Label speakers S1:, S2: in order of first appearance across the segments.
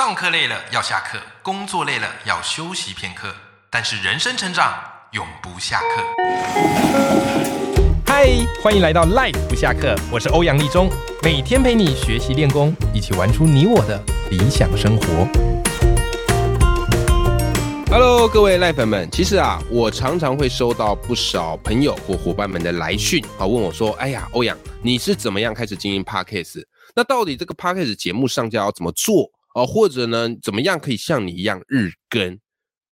S1: 上课累了要下课，工作累了要休息片刻，但是人生成长永不下课。嗨，欢迎来到 Life 不下课，我是欧阳立中，每天陪你学习练功，一起玩出你我的理想生活。
S2: Hello，各位赖粉们，其实啊，我常常会收到不少朋友或伙伴们的来讯啊，问我说：“哎呀，欧阳，你是怎么样开始经营 Podcast？那到底这个 Podcast 节目上架要怎么做哦？或者呢，怎么样可以像你一样日更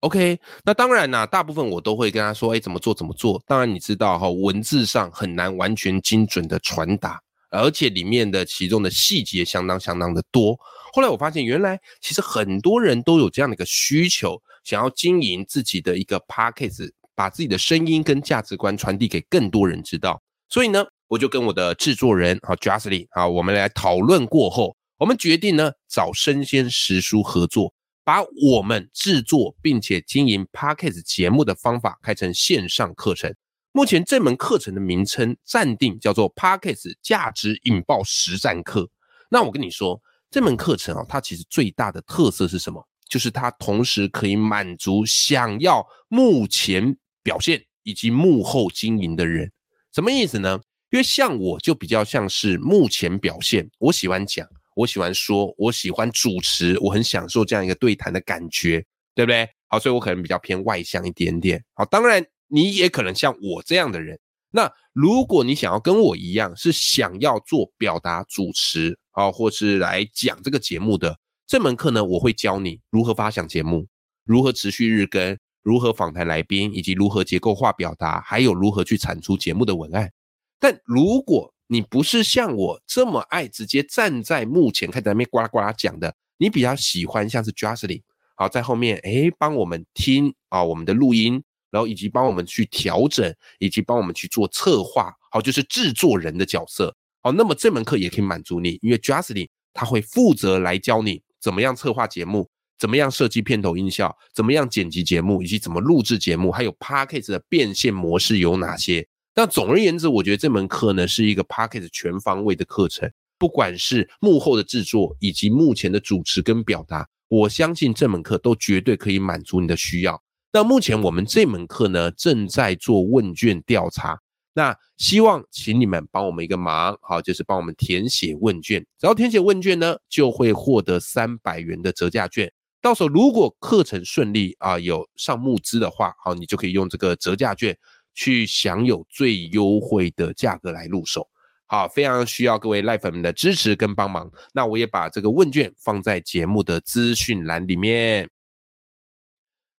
S2: ？OK，那当然啦、大部分我都会跟他说：哎，怎么做怎么做？当然你知道哈、文字上很难完全精准的传达，而且里面的其中的细节相当相当的多。后来我发现，原来其实很多人都有这样的一个需求，想要经营自己的一个 podcast，把自己的声音跟价值观传递给更多人知道。所以呢，我就跟我的制作人啊 j u s l y 啊，我们来讨论过后，我们决定呢找生鲜食书合作，把我们制作并且经营 podcast 节目的方法开成线上课程。目前这门课程的名称暂定叫做 Podcast 价值引爆实战课。那我跟你说，这门课程啊，它其实最大的特色是什么？就是它同时可以满足想要幕前表现以及幕后经营的人。什么意思呢？因为像我就比较像是幕前表现，我喜欢讲，我喜欢说，我喜欢主持，我很享受这样一个对谈的感觉，对不对？好，所以我可能比较偏外向一点点。好，当然你也可能像我这样的人。那如果你想要跟我一样，是想要做表达主持啊，或是来讲这个节目的这门课呢，我会教你如何发想节目，如何持续日更，如何访谈来宾，以及如何结构化表达，还有如何去产出节目的文案。但如果你不是像我这么爱直接站在幕前开在那边呱啦呱啦讲的，你比较喜欢像是 j u s l y 好在后面诶帮我们听啊我们的录音，然后以及帮我们去调整，以及帮我们去做策划，好就是制作人的角色。好，那么这门课也可以满足你，因为 j u s l y 他会负责来教你怎么样策划节目，怎么样设计片头音效，怎么样剪辑节目，以及怎么录制节目，还有 p a c k a g e 的变现模式有哪些。那总而言之，我觉得这门课呢是一个 p a c k a g e 全方位的课程，不管是幕后的制作，以及目前的主持跟表达，我相信这门课都绝对可以满足你的需要。那目前我们这门课呢正在做问卷调查，那希望请你们帮我们一个忙，好，就是帮我们填写问卷。只要填写问卷呢，就会获得三百元的折价券。到时候如果课程顺利啊，有上募资的话，好，你就可以用这个折价券去享有最优惠的价格来入手。好，非常需要各位赖粉们的支持跟帮忙。那我也把这个问卷放在节目的资讯栏里面。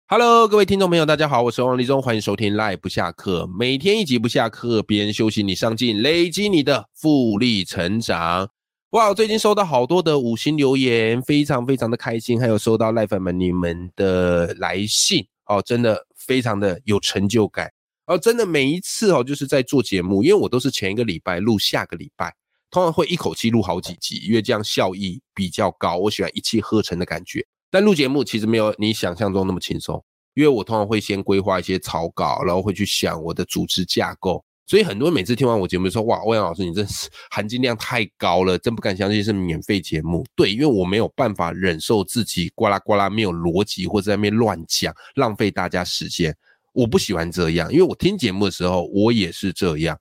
S2: Hello，各位听众朋友，大家好，我是王立忠，欢迎收听赖不下课，每天一集不下课，别人休息你上进，累积你的复利成长。哇，最近收到好多的五星留言，非常非常的开心，还有收到赖粉们你们的来信哦，真的非常的有成就感。哦，真的每一次哦，就是在做节目，因为我都是前一个礼拜录下个礼拜，通常会一口气录好几集，因为这样效益比较高。我喜欢一气呵成的感觉。但录节目其实没有你想象中那么轻松，因为我通常会先规划一些草稿，然后会去想我的组织架构。所以很多人每次听完我节目说：“哇，欧阳老师，你真是含金量太高了，真不敢相信是免费节目。”对，因为我没有办法忍受自己呱啦呱啦没有逻辑或者在那边乱讲，浪费大家时间。我不喜欢这样，因为我听节目的时候我也是这样，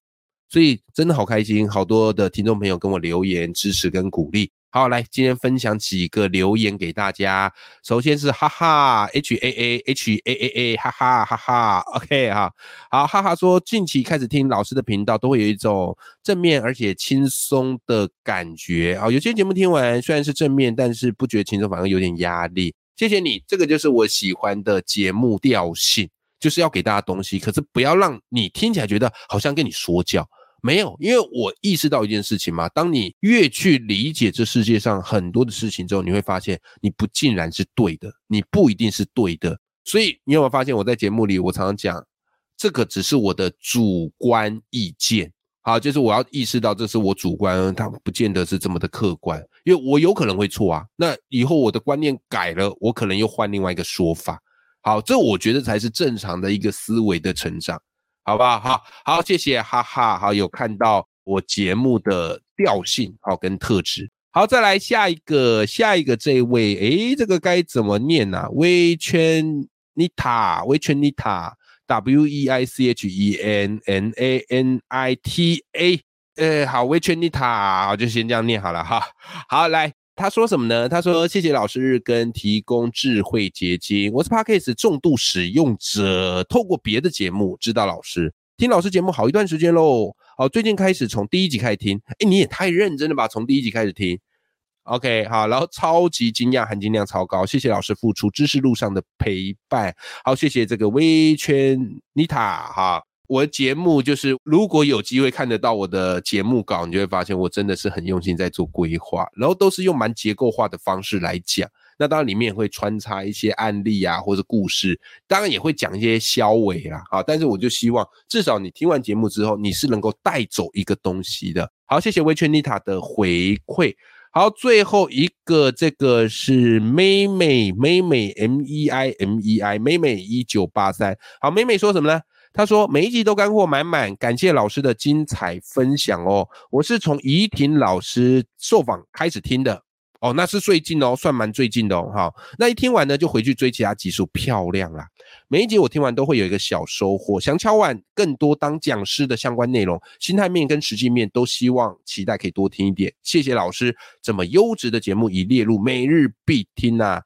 S2: 所以真的好开心，好多的听众朋友跟我留言支持跟鼓励。好，来今天分享几个留言给大家。首先是哈哈 H A A H A A A 哈哈哈哈，OK 哈，好哈哈说近期开始听老师的频道，都会有一种正面而且轻松的感觉啊。有些节目听完虽然是正面，但是不觉得轻松，反而有点压力。谢谢你，这个就是我喜欢的节目调性。就是要给大家东西，可是不要让你听起来觉得好像跟你说教。没有，因为我意识到一件事情嘛，当你越去理解这世界上很多的事情之后，你会发现你不尽然是对的，你不一定是对的。所以你有没有发现我在节目里我常常讲，这个只是我的主观意见。好，就是我要意识到这是我主观，它不见得是这么的客观，因为我有可能会错啊。那以后我的观念改了，我可能又换另外一个说法。好，这我觉得才是正常的一个思维的成长，好不好？好，好，谢谢，哈哈，好，有看到我节目的调性，好跟特质。好，再来下一个，下一个这位，诶，这个该怎么念呢？威圈妮塔，威圈妮塔，W E I C H E N N A N I T A，呃，好，威圈妮塔，就先这样念好了哈。好，来，他说什么呢？他说谢谢老师日更提供智慧结晶，我是 Parkes 重度使用者，透过别的节目知道老师，听老师节目好一段时间喽。好，最近开始从第一集开始听，哎，你也太认真了吧！从第一集开始听，OK，好，然后超级惊讶，含金量超高，谢谢老师付出知识路上的陪伴，好，谢谢这个微圈妮塔哈，我的节目就是如果有机会看得到我的节目稿，你就会发现我真的是很用心在做规划，然后都是用蛮结构化的方式来讲。那当然里面会穿插一些案例啊，或者故事，当然也会讲一些消委啦，好，但是我就希望至少你听完节目之后，你是能够带走一个东西的。好，谢谢维权妮塔的回馈。好，最后一个这个是妹妹妹妹 M E I M E I 妹妹一九八三。好，妹妹说什么呢？他说每一集都干货满满，感谢老师的精彩分享哦。我是从怡婷老师受访开始听的。哦，那是最近哦，算蛮最近的哦。哈，那一听完呢，就回去追其他集数，漂亮啦。每一集我听完都会有一个小收获，想敲碗更多当讲师的相关内容，心态面跟实际面都希望期待可以多听一点。谢谢老师这么优质的节目已列入每日必听啊，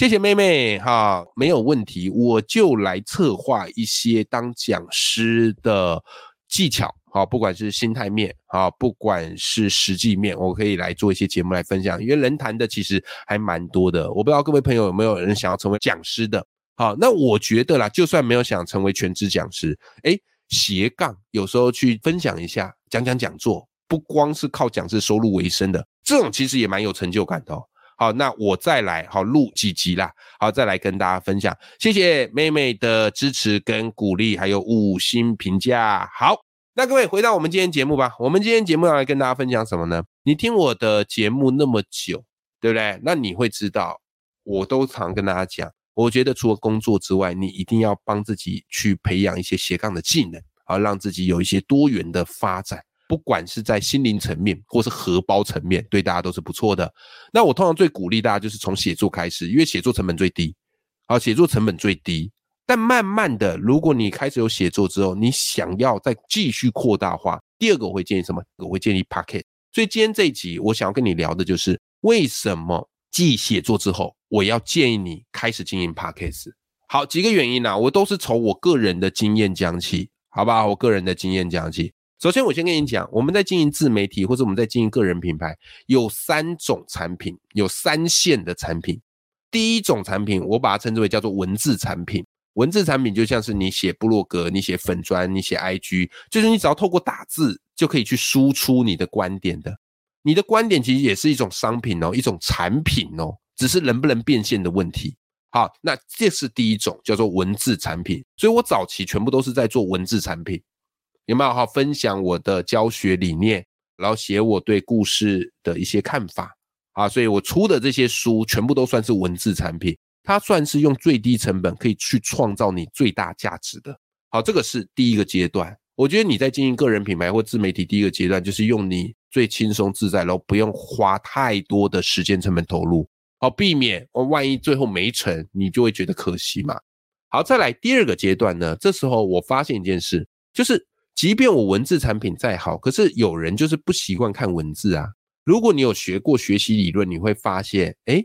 S2: 谢谢妹妹哈，没有问题，我就来策划一些当讲师的技巧。好，不管是心态面，好，不管是实际面，我可以来做一些节目来分享，因为人谈的其实还蛮多的。我不知道各位朋友有没有人想要成为讲师的？好，那我觉得啦，就算没有想成为全职讲师，哎，斜杠有时候去分享一下，讲讲讲座，不光是靠讲师收入为生的，这种其实也蛮有成就感的。好，那我再来好录几集啦，好再来跟大家分享。谢谢妹妹的支持跟鼓励，还有五星评价。好。那各位回到我们今天节目吧。我们今天节目要来跟大家分享什么呢？你听我的节目那么久，对不对？那你会知道，我都常跟大家讲，我觉得除了工作之外，你一定要帮自己去培养一些斜杠的技能，好让自己有一些多元的发展，不管是在心灵层面或是荷包层面，对大家都是不错的。那我通常最鼓励大家就是从写作开始，因为写作成本最低，好，写作成本最低。但慢慢的，如果你开始有写作之后，你想要再继续扩大化，第二个我会建议什么？我会建议 Pocket。所以今天这一集，我想要跟你聊的就是为什么继写作之后，我要建议你开始经营 Pocket。好，几个原因呢，我都是从我个人的经验讲起，好吧？我个人的经验讲起。首先，我先跟你讲，我们在经营自媒体或者我们在经营个人品牌，有三种产品，有三线的产品。第一种产品，我把它称之为叫做文字产品。文字产品就像是你写部落格、你写粉砖、你写 IG，就是你只要透过打字就可以去输出你的观点的。你的观点其实也是一种商品哦，一种产品哦，只是能不能变现的问题。好，那这是第一种叫做文字产品。所以我早期全部都是在做文字产品，有没有？好，分享我的教学理念，然后写我对故事的一些看法啊。所以我出的这些书全部都算是文字产品。它算是用最低成本可以去创造你最大价值的。好，这个是第一个阶段。我觉得你在经营个人品牌或自媒体，第一个阶段就是用你最轻松自在，然后不用花太多的时间成本投入，好避免哦，万一最后没成，你就会觉得可惜嘛。好，再来第二个阶段呢，这时候我发现一件事，就是即便我文字产品再好，可是有人就是不习惯看文字啊。如果你有学过学习理论，你会发现，哎。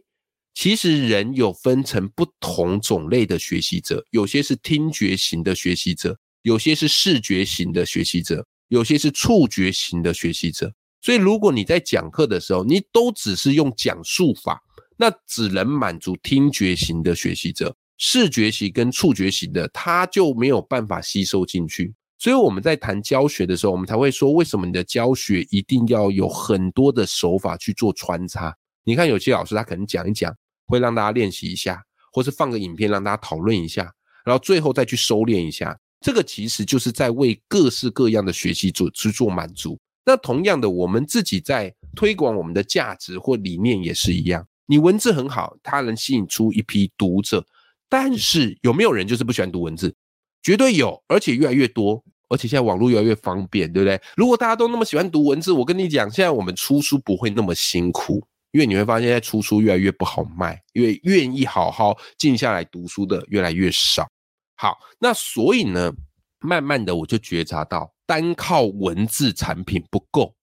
S2: 其实人有分成不同种类的学习者，有些是听觉型的学习者，有些是视觉型的学习者，有些是触觉型的学习者。所以，如果你在讲课的时候，你都只是用讲述法，那只能满足听觉型的学习者，视觉型跟触觉型的他就没有办法吸收进去。所以我们在谈教学的时候，我们才会说，为什么你的教学一定要有很多的手法去做穿插？你看，有些老师他可能讲一讲。会让大家练习一下，或是放个影片让大家讨论一下，然后最后再去收敛一下。这个其实就是在为各式各样的学习做去做满足。那同样的，我们自己在推广我们的价值或理念也是一样。你文字很好，它能吸引出一批读者，但是有没有人就是不喜欢读文字？绝对有，而且越来越多。而且现在网络越来越方便，对不对？如果大家都那么喜欢读文字，我跟你讲，现在我们出书不会那么辛苦，因为你会发现，现在出书越来越不好卖，因为愿意好好静下来读书的越来越少。好，那所以呢，慢慢的我就觉察到，单靠文字产品不够，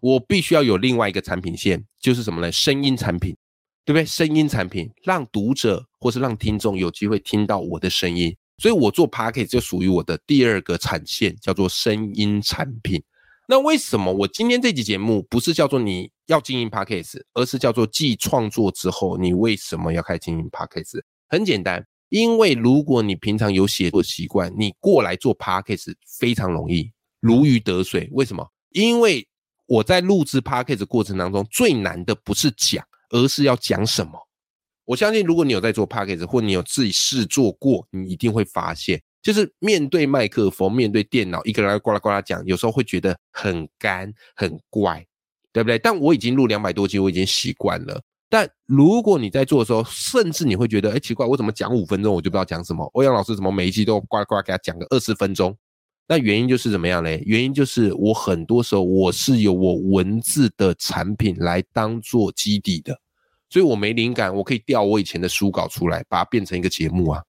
S2: 我必须要有另外一个产品线，就是什么呢？声音产品，对不对？声音产品让读者或是让听众有机会听到我的声音。所以，我做 p a c k a g e 就属于我的第二个产线，叫做声音产品。那为什么我今天这集节目不是叫做你要经营 p a c k a g e 而是叫做继创作之后，你为什么要开经营 p a c k a g e 很简单，因为如果你平常有写作习惯，你过来做 p a c k a g e 非常容易，如鱼得水。为什么？因为我在录制 p a c k a g e 过程当中，最难的不是讲，而是要讲什么。我相信，如果你有在做 p a c k a g e 或你有自己试做过，你一定会发现，就是面对麦克风、面对电脑，一个人呱啦呱啦讲，有时候会觉得很干、很怪，对不对？但我已经录两百多集，我已经习惯了。但如果你在做的时候，甚至你会觉得，哎，奇怪，我怎么讲五分钟我就不知道讲什么？欧阳老师怎么每一集都呱啦呱啦给他讲个二十分钟？那原因就是怎么样嘞？原因就是我很多时候我是有我文字的产品来当做基底的。所以我没灵感，我可以调我以前的书稿出来，把它变成一个节目啊，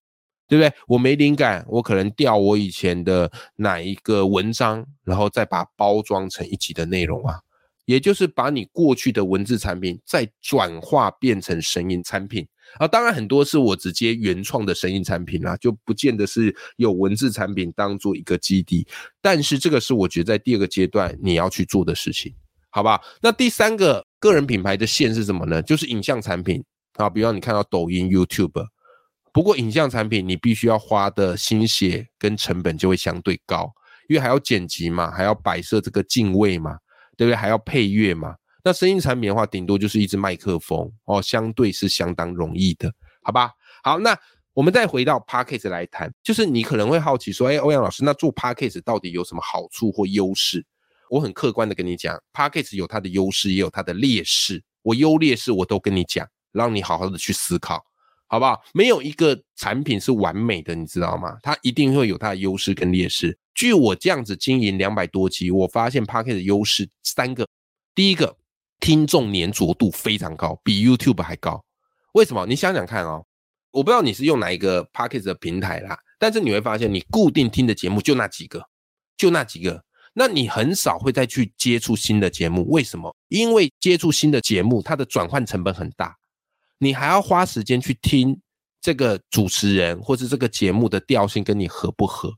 S2: 对不对？我没灵感，我可能调我以前的哪一个文章，然后再把它包装成一集的内容啊，也就是把你过去的文字产品再转化变成声音产品啊。当然很多是我直接原创的声音产品啦，就不见得是有文字产品当做一个基地。但是这个是我觉得在第二个阶段你要去做的事情，好吧？那第三个。个人品牌的线是什么呢？就是影像产品啊，比方你看到抖音、YouTube，不过影像产品你必须要花的心血跟成本就会相对高，因为还要剪辑嘛，还要摆设这个镜位嘛，对不对？还要配乐嘛。那声音产品的话，顶多就是一支麦克风哦，相对是相当容易的，好吧？好，那我们再回到 Podcast 来谈，就是你可能会好奇说，哎，欧阳老师，那做 Podcast 到底有什么好处或优势？我很客观的跟你讲 p a c k a g e 有它的优势，也有它的劣势。我优劣势我都跟你讲，让你好好的去思考，好不好？没有一个产品是完美的，你知道吗？它一定会有它的优势跟劣势。据我这样子经营两百多集，我发现 p a c k a g e 的优势三个。第一个，听众粘着度非常高，比 YouTube 还高。为什么？你想想看哦，我不知道你是用哪一个 p a c k a g e 的平台啦，但是你会发现，你固定听的节目就那几个，就那几个。那你很少会再去接触新的节目，为什么？因为接触新的节目，它的转换成本很大，你还要花时间去听这个主持人或是这个节目的调性跟你合不合。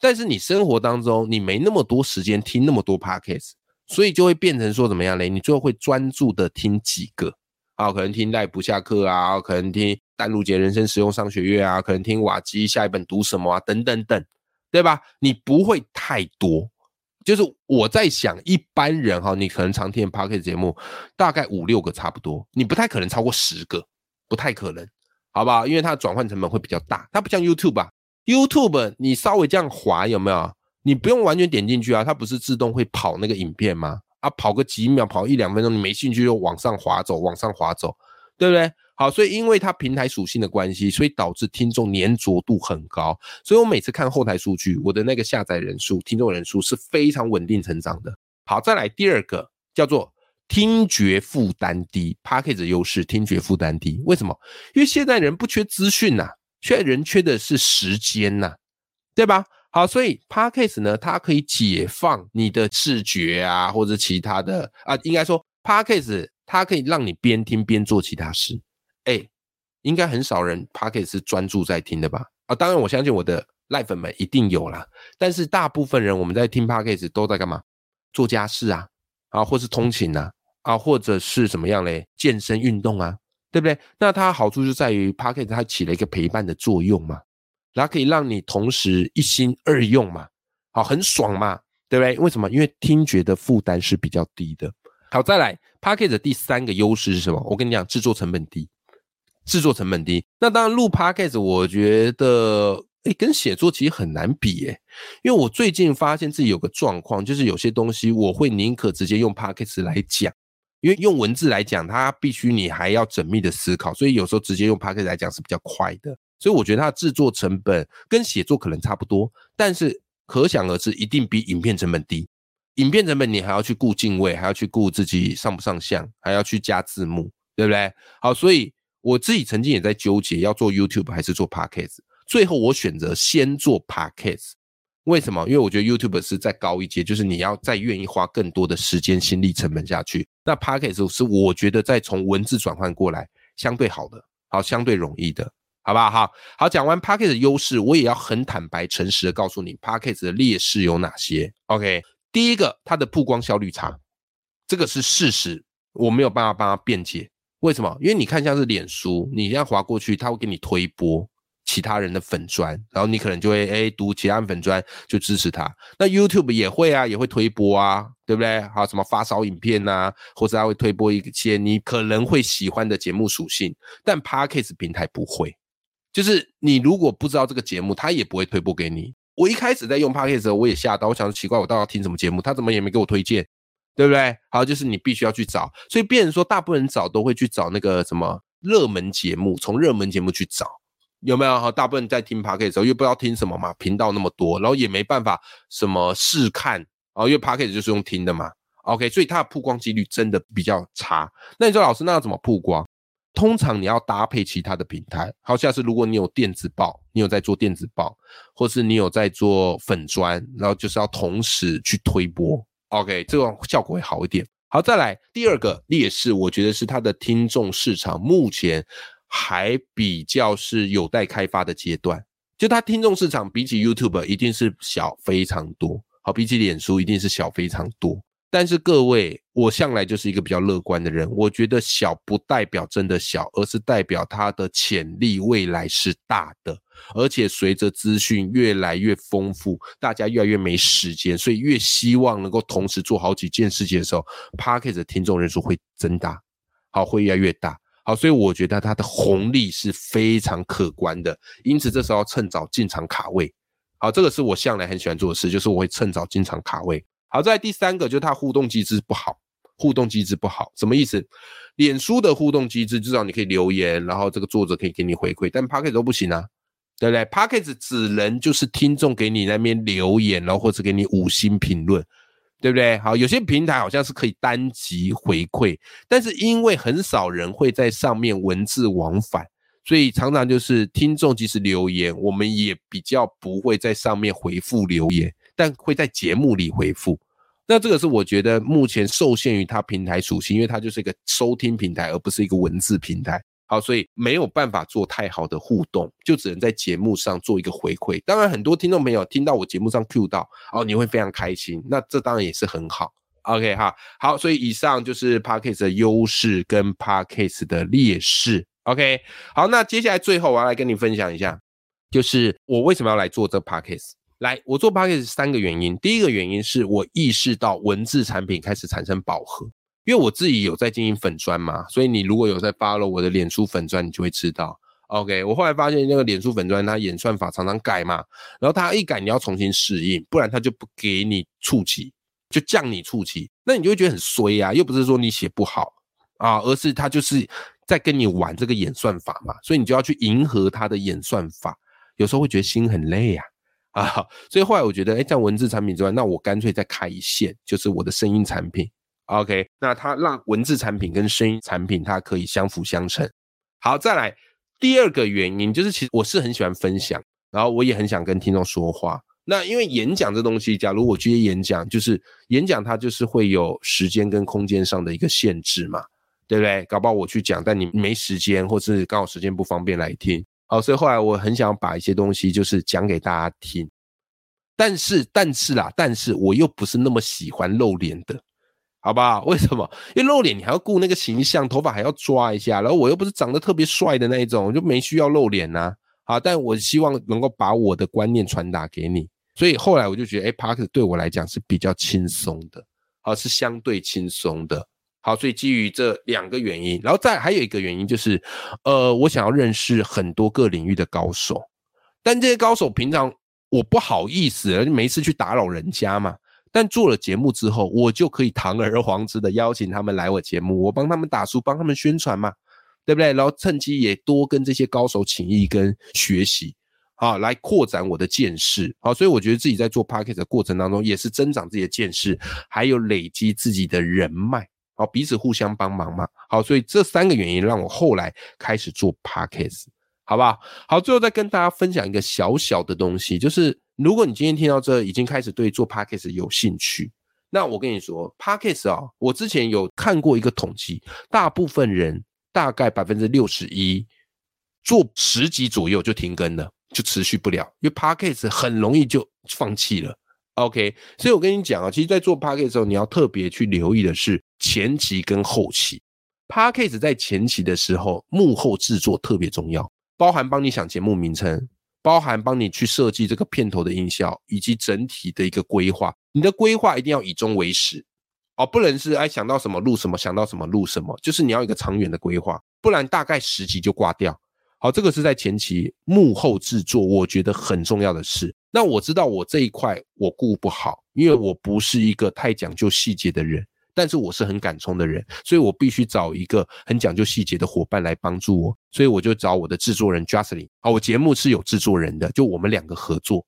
S2: 但是你生活当中你没那么多时间听那么多 podcast，所以就会变成说怎么样嘞？你最后会专注的听几个啊？可能听赖不下课啊，可能听丹露杰人生实用商学院啊，可能听瓦基下一本读什么啊，等等等，对吧？你不会太多。就是我在想，一般人哈，你可能常听 p o c a s t 节目，大概五六个差不多，你不太可能超过十个，不太可能，好不好？因为它的转换成本会比较大，它不像 YouTube 啊，YouTube 你稍微这样滑有没有？你不用完全点进去啊，它不是自动会跑那个影片吗？啊，跑个几秒，跑一两分钟，你没兴趣就往上滑走，往上滑走，对不对？好，所以因为它平台属性的关系，所以导致听众粘着度很高。所以我每次看后台数据，我的那个下载人数、听众人数是非常稳定成长的。好，再来第二个叫做听觉负担低 p a c k a g e 优势，听觉负担低。为什么？因为现在人不缺资讯呐，现在人缺的是时间呐，对吧？好，所以 p a c k a g e 呢，它可以解放你的视觉啊，或者其他的啊，应该说 p a c k a g e 它可以让你边听边做其他事。哎，应该很少人 p o c k e t 是专注在听的吧？啊，当然我相信我的赖粉们一定有啦。但是大部分人我们在听 p o c k e t 都在干嘛？做家事啊，啊，或是通勤啊，啊，或者是怎么样嘞？健身运动啊，对不对？那它好处就在于 p o c k e t 它起了一个陪伴的作用嘛，然后可以让你同时一心二用嘛，好，很爽嘛，对不对？为什么？因为听觉的负担是比较低的。好，再来 p o c k e t 的第三个优势是什么？我跟你讲，制作成本低。制作成本低，那当然录 podcast，我觉得诶跟写作其实很难比诶，因为我最近发现自己有个状况，就是有些东西我会宁可直接用 podcast 来讲，因为用文字来讲，它必须你还要缜密的思考，所以有时候直接用 podcast 来讲是比较快的，所以我觉得它的制作成本跟写作可能差不多，但是可想而知，一定比影片成本低。影片成本你还要去顾敬畏，还要去顾自己上不上相，还要去加字幕，对不对？好，所以我自己曾经也在纠结要做 YouTube 还是做 Podcast，最后我选择先做 Podcast。为什么？因为我觉得 YouTube 是再高一阶，就是你要再愿意花更多的时间、心力、成本下去。那 Podcast 是我觉得再从文字转换过来相对好的，好相对容易的，好不好？好，好讲完 Podcast 的优势，我也要很坦白、诚实的告诉你，Podcast 的劣势有哪些？OK。第一个，它的曝光效率差，这个是事实，我没有办法帮他辩解。为什么？因为你看像是脸书，你这样划过去，他会给你推播其他人的粉砖，然后你可能就会哎读其他粉砖就支持他。那 YouTube 也会啊，也会推播啊，对不对？还有什么发烧影片呐，或者他会推播一些你可能会喜欢的节目属性。但 Podcast 平台不会，就是你如果不知道这个节目，他也不会推播给你。我一开始在用 Podcast 的时候，我也吓到，我想奇怪，我到底要听什么节目？他怎么也没给我推荐，对不对？好，就是你必须要去找，所以变成说，大部分人找都会去找那个什么热门节目，从热门节目去找，有没有？好，大部分在听 Podcast 的时候，又不知道听什么嘛，频道那么多，然后也没办法什么试看啊，因为 Podcast 就是用听的嘛。OK，所以它的曝光几率真的比较差。那你说老师，那要怎么曝光？通常你要搭配其他的平台，好像是如果你有电子报，你有在做电子报，或是你有在做粉砖，然后就是要同时去推播，OK，这种效果会好一点。好，再来第二个劣势，我觉得是它的听众市场目前还比较是有待开发的阶段，就它听众市场比起 YouTube 一定是小非常多，好，比起脸书一定是小非常多。但是各位，我向来就是一个比较乐观的人。我觉得小不代表真的小，而是代表它的潜力未来是大的。而且随着资讯越来越丰富，大家越来越没时间，所以越希望能够同时做好几件事情的时候 p a r k e 的听众人数会增大，好，会越来越大。好，所以我觉得它的红利是非常可观的。因此这时候趁早进场卡位。好，这个是我向来很喜欢做的事，就是我会趁早进场卡位。好在第三个就是它互动机制不好，互动机制不好，什么意思？脸书的互动机制至少你可以留言，然后这个作者可以给你回馈，但 p o c k e t 都不行啊，对不对 p o c k e t 只能就是听众给你那边留言，然后或者给你五星评论，对不对？好，有些平台好像是可以单集回馈，但是因为很少人会在上面文字往返，所以常常就是听众即使留言，我们也比较不会在上面回复留言。但会在节目里回复，那这个是我觉得目前受限于它平台属性，因为它就是一个收听平台，而不是一个文字平台。好，所以没有办法做太好的互动，就只能在节目上做一个回馈。当然，很多听众朋友听到我节目上 Q 到哦，你会非常开心，那这当然也是很好。OK 哈，好，所以以上就是 Parkes 的优势跟 Parkes 的劣势。OK，好，那接下来最后我要来跟你分享一下，就是我为什么要来做这 Parkes。来，我做 p o c a s t 三个原因。第一个原因是我意识到文字产品开始产生饱和，因为我自己有在经营粉砖嘛，所以你如果有在 follow 我的脸书粉砖，你就会知道。OK，我后来发现那个脸书粉砖它演算法常常改嘛，然后它一改你要重新适应，不然它就不给你触及，就降你触及，那你就会觉得很衰啊，又不是说你写不好啊，而是它就是在跟你玩这个演算法嘛，所以你就要去迎合它的演算法，有时候会觉得心很累呀。啊，所以后来我觉得，哎，在文字产品之外，那我干脆再开一线，就是我的声音产品。OK，那它让文字产品跟声音产品它可以相辅相成。好，再来第二个原因，就是其实我是很喜欢分享，然后我也很想跟听众说话。那因为演讲这东西，假如我去演讲，就是演讲它就是会有时间跟空间上的一个限制嘛，对不对？搞不好我去讲，但你没时间，或是刚好时间不方便来听。好，所以后来我很想把一些东西就是讲给大家听，但是但是啦，但是我又不是那么喜欢露脸的，好不好？为什么？因为露脸你还要顾那个形象，头发还要抓一下，然后我又不是长得特别帅的那一种，就没需要露脸呐。好，但我希望能够把我的观念传达给你，所以后来我就觉得，哎，Park 对我来讲是比较轻松的，好，是相对轻松的。好，所以基于这两个原因，然后再还有一个原因就是，呃，我想要认识很多个领域的高手，但这些高手平常我不好意思，没事去打扰人家嘛。但做了节目之后，我就可以堂而皇之的邀请他们来我节目，我帮他们打书，帮他们宣传嘛，对不对？然后趁机也多跟这些高手请益跟学习。啊，来扩展我的见识。好，所以我觉得自己在做 podcast 的过程当中，也是增长自己的见识，还有累积自己的人脉。好，彼此互相帮忙嘛。好，所以这三个原因让我后来开始做 podcast，好不好？好，最后再跟大家分享一个小小的东西，就是如果你今天听到这，已经开始对做 podcast 有兴趣。那我跟你说，Parkes 啊，我之前有看过一个统计，大部分人大概百分之六十一做十集左右就停更了，就持续不了，因为 Parkes 很容易就放弃了。OK，所以我跟你讲啊，其实，在做 Parkes 的时候，你要特别去留意的是前期跟后期。Parkes 在前期的时候，幕后制作特别重要，包含帮你想节目名称。包含帮你去设计这个片头的音效，以及整体的一个规划。你的规划一定要以终为始哦，不能是哎想到什么录什么，想到什么录什么，就是你要一个长远的规划，不然大概十集就挂掉。好，这个是在前期幕后制作，我觉得很重要的事。那我知道我这一块我顾不好，因为我不是一个太讲究细节的人。但是我是很敢冲的人，所以我必须找一个很讲究细节的伙伴来帮助我，所以我就找我的制作人 Justin。好，我节目是有制作人的，就我们两个合作。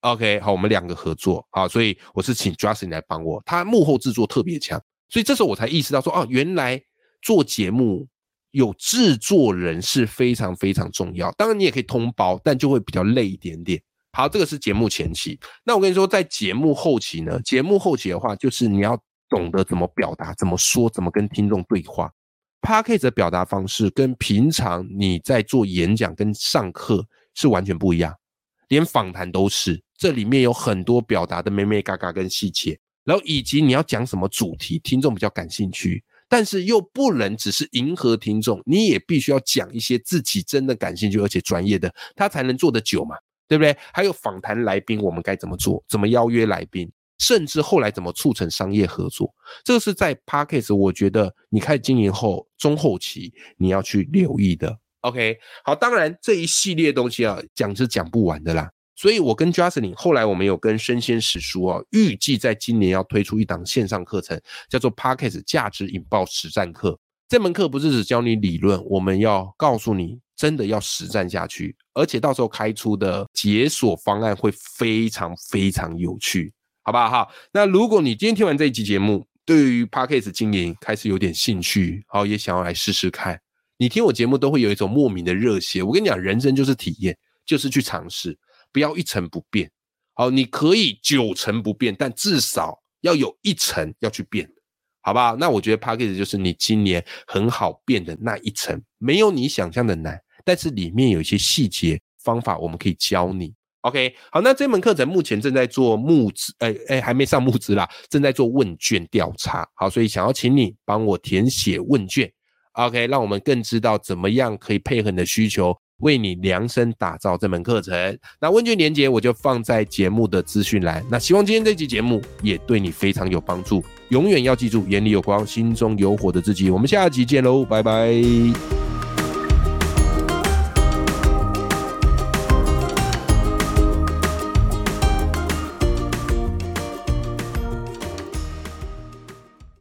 S2: OK，好，我们两个合作，好，所以我是请 Justin 来帮我，他幕后制作特别强，所以这时候我才意识到说，哦，原来做节目有制作人是非常非常重要。当然你也可以通包，但就会比较累一点点。好，这个是节目前期。那我跟你说，在节目后期呢，节目后期的话，就是你要。懂得怎么表达，怎么说，怎么跟听众对话。p a c k a g e 的表达方式跟平常你在做演讲跟上课是完全不一样，连访谈都是。这里面有很多表达的美美嘎嘎跟细节，然后以及你要讲什么主题，听众比较感兴趣，但是又不能只是迎合听众，你也必须要讲一些自己真的感兴趣而且专业的，他才能做得久嘛，对不对？还有访谈来宾，我们该怎么做？怎么邀约来宾？甚至后来怎么促成商业合作，这个是在 p a c k a g e 我觉得你开始经营后中后期你要去留意的。OK，好，当然这一系列东西啊讲是讲不完的啦，所以我跟 Justin 后来我们有跟生鲜史书啊，预计在今年要推出一档线上课程，叫做 p a c k a g e 价值引爆实战课。这门课不是只教你理论，我们要告诉你真的要实战下去，而且到时候开出的解锁方案会非常非常有趣。好不好？哈，那如果你今天听完这一集节目，对于 Podcast 经营开始有点兴趣，好，也想要来试试看，你听我节目都会有一种莫名的热血。我跟你讲，人生就是体验，就是去尝试，不要一成不变。好，你可以九成不变，但至少要有一成要去变，好不好？那我觉得 Podcast 就是你今年很好变的那一层，没有你想象的难，但是里面有一些细节方法，我们可以教你。OK，好，那这门课程目前正在做募资，哎哎，还没上募资啦，正在做问卷调查。好，所以想要请你帮我填写问卷，OK，让我们更知道怎么样可以配合你的需求，为你量身打造这门课程。那问卷连接我就放在节目的资讯栏。那希望今天这期节目也对你非常有帮助。永远要记住，眼里有光，心中有火的自己。我们下集见喽，拜拜。